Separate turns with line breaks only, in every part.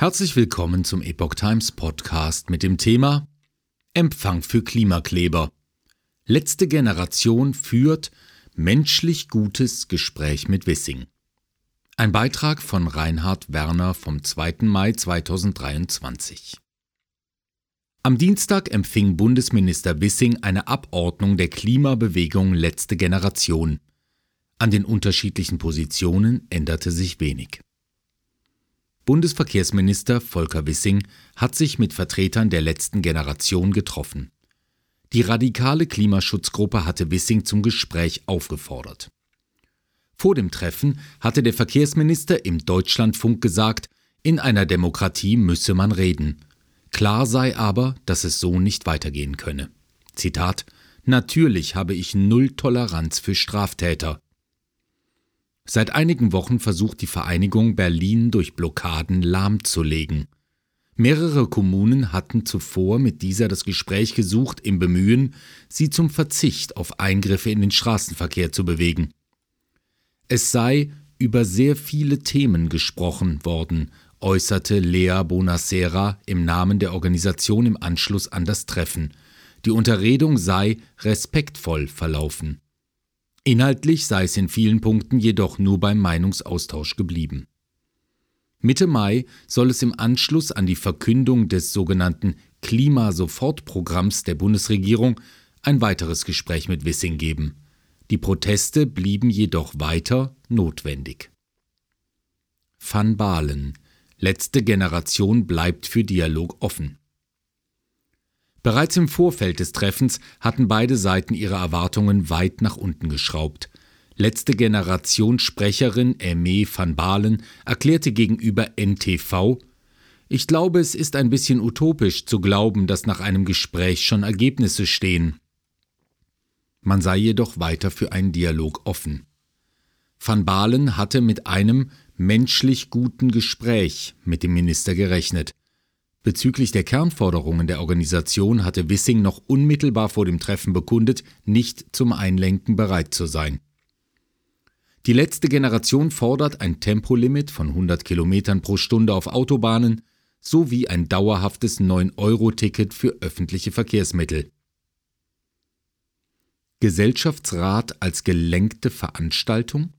Herzlich willkommen zum Epoch Times Podcast mit dem Thema Empfang für Klimakleber. Letzte Generation führt menschlich gutes Gespräch mit Wissing. Ein Beitrag von Reinhard Werner vom 2. Mai 2023. Am Dienstag empfing Bundesminister Wissing eine Abordnung der Klimabewegung Letzte Generation. An den unterschiedlichen Positionen änderte sich wenig. Bundesverkehrsminister Volker Wissing hat sich mit Vertretern der letzten Generation getroffen. Die radikale Klimaschutzgruppe hatte Wissing zum Gespräch aufgefordert. Vor dem Treffen hatte der Verkehrsminister im Deutschlandfunk gesagt, in einer Demokratie müsse man reden. Klar sei aber, dass es so nicht weitergehen könne. Zitat Natürlich habe ich null Toleranz für Straftäter. Seit einigen Wochen versucht die Vereinigung Berlin durch Blockaden lahmzulegen. Mehrere Kommunen hatten zuvor mit dieser das Gespräch gesucht, im Bemühen, sie zum Verzicht auf Eingriffe in den Straßenverkehr zu bewegen. Es sei über sehr viele Themen gesprochen worden, äußerte Lea Bonacera im Namen der Organisation im Anschluss an das Treffen. Die Unterredung sei respektvoll verlaufen. Inhaltlich sei es in vielen Punkten jedoch nur beim Meinungsaustausch geblieben. Mitte Mai soll es im Anschluss an die Verkündung des sogenannten Klimasofortprogramms der Bundesregierung ein weiteres Gespräch mit Wissing geben. Die Proteste blieben jedoch weiter notwendig. Van Balen Letzte Generation bleibt für Dialog offen. Bereits im Vorfeld des Treffens hatten beide Seiten ihre Erwartungen weit nach unten geschraubt. Letzte Generation Sprecherin Aimee van Balen erklärte gegenüber NTV, ich glaube, es ist ein bisschen utopisch zu glauben, dass nach einem Gespräch schon Ergebnisse stehen. Man sei jedoch weiter für einen Dialog offen. Van Balen hatte mit einem menschlich guten Gespräch mit dem Minister gerechnet. Bezüglich der Kernforderungen der Organisation hatte Wissing noch unmittelbar vor dem Treffen bekundet, nicht zum Einlenken bereit zu sein. Die letzte Generation fordert ein Tempolimit von 100 Kilometern pro Stunde auf Autobahnen sowie ein dauerhaftes 9-Euro-Ticket für öffentliche Verkehrsmittel. Gesellschaftsrat als gelenkte Veranstaltung?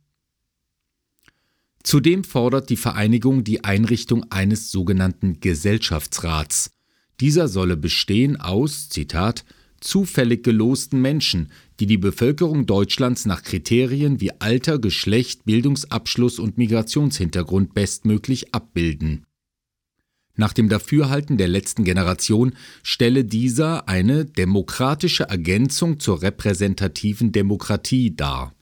Zudem fordert die Vereinigung die Einrichtung eines sogenannten Gesellschaftsrats. Dieser solle bestehen aus, Zitat, zufällig gelosten Menschen, die die Bevölkerung Deutschlands nach Kriterien wie Alter, Geschlecht, Bildungsabschluss und Migrationshintergrund bestmöglich abbilden. Nach dem Dafürhalten der letzten Generation stelle dieser eine demokratische Ergänzung zur repräsentativen Demokratie dar.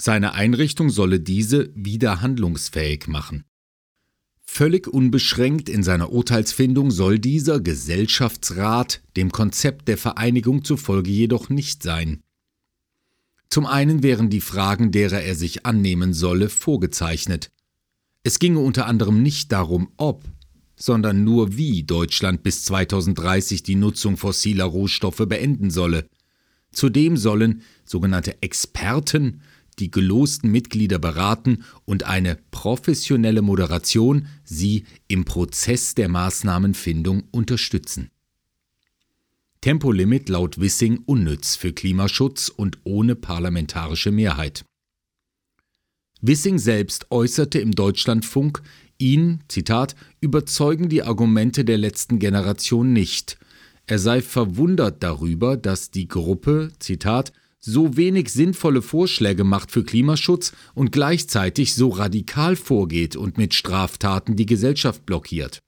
Seine Einrichtung solle diese wieder handlungsfähig machen. Völlig unbeschränkt in seiner Urteilsfindung soll dieser Gesellschaftsrat dem Konzept der Vereinigung zufolge jedoch nicht sein. Zum einen wären die Fragen, derer er sich annehmen solle, vorgezeichnet. Es ginge unter anderem nicht darum, ob, sondern nur wie Deutschland bis 2030 die Nutzung fossiler Rohstoffe beenden solle. Zudem sollen sogenannte Experten die gelosten Mitglieder beraten und eine professionelle Moderation sie im Prozess der Maßnahmenfindung unterstützen. Tempolimit laut Wissing unnütz für Klimaschutz und ohne parlamentarische Mehrheit. Wissing selbst äußerte im Deutschlandfunk, ihn, Zitat, überzeugen die Argumente der letzten Generation nicht. Er sei verwundert darüber, dass die Gruppe, Zitat, so wenig sinnvolle Vorschläge macht für Klimaschutz und gleichzeitig so radikal vorgeht und mit Straftaten die Gesellschaft blockiert.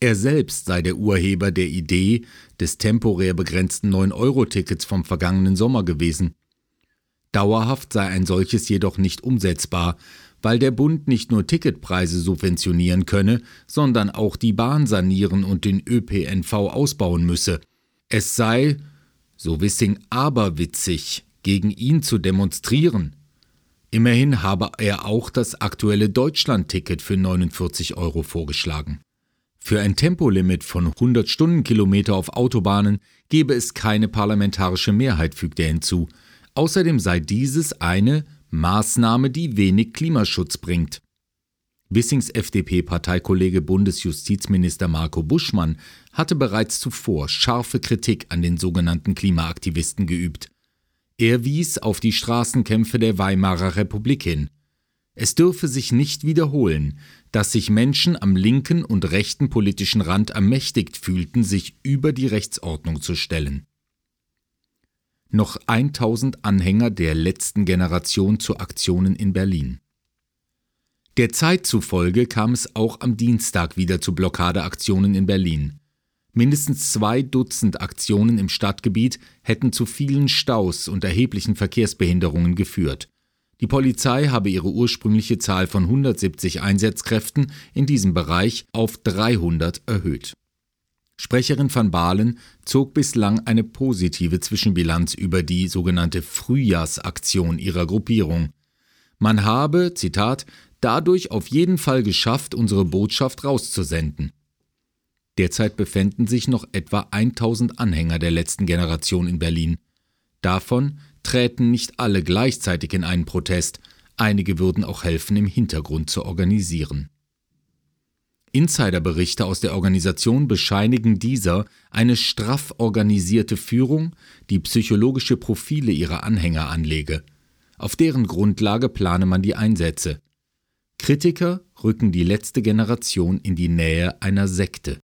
Er selbst sei der Urheber der Idee des temporär begrenzten 9-Euro-Tickets vom vergangenen Sommer gewesen. Dauerhaft sei ein solches jedoch nicht umsetzbar, weil der Bund nicht nur Ticketpreise subventionieren könne, sondern auch die Bahn sanieren und den ÖPNV ausbauen müsse. Es sei, so Wissing aberwitzig, gegen ihn zu demonstrieren. Immerhin habe er auch das aktuelle Deutschland-Ticket für 49 Euro vorgeschlagen. Für ein Tempolimit von 100 Stundenkilometer auf Autobahnen gebe es keine parlamentarische Mehrheit, fügt er hinzu. Außerdem sei dieses eine Maßnahme, die wenig Klimaschutz bringt. Wissings FDP-Parteikollege Bundesjustizminister Marco Buschmann hatte bereits zuvor scharfe Kritik an den sogenannten Klimaaktivisten geübt. Er wies auf die Straßenkämpfe der Weimarer Republik hin. Es dürfe sich nicht wiederholen, dass sich Menschen am linken und rechten politischen Rand ermächtigt fühlten, sich über die Rechtsordnung zu stellen. Noch 1000 Anhänger der letzten Generation zu Aktionen in Berlin. Der Zeit zufolge kam es auch am Dienstag wieder zu Blockadeaktionen in Berlin. Mindestens zwei Dutzend Aktionen im Stadtgebiet hätten zu vielen Staus und erheblichen Verkehrsbehinderungen geführt. Die Polizei habe ihre ursprüngliche Zahl von 170 Einsatzkräften in diesem Bereich auf 300 erhöht. Sprecherin van Balen zog bislang eine positive Zwischenbilanz über die sogenannte Frühjahrsaktion ihrer Gruppierung. Man habe, Zitat, dadurch auf jeden Fall geschafft, unsere Botschaft rauszusenden. Derzeit befänden sich noch etwa 1000 Anhänger der letzten Generation in Berlin. Davon träten nicht alle gleichzeitig in einen Protest, einige würden auch helfen, im Hintergrund zu organisieren. Insiderberichte aus der Organisation bescheinigen dieser eine straff organisierte Führung, die psychologische Profile ihrer Anhänger anlege. Auf deren Grundlage plane man die Einsätze. Kritiker rücken die letzte Generation in die Nähe einer Sekte.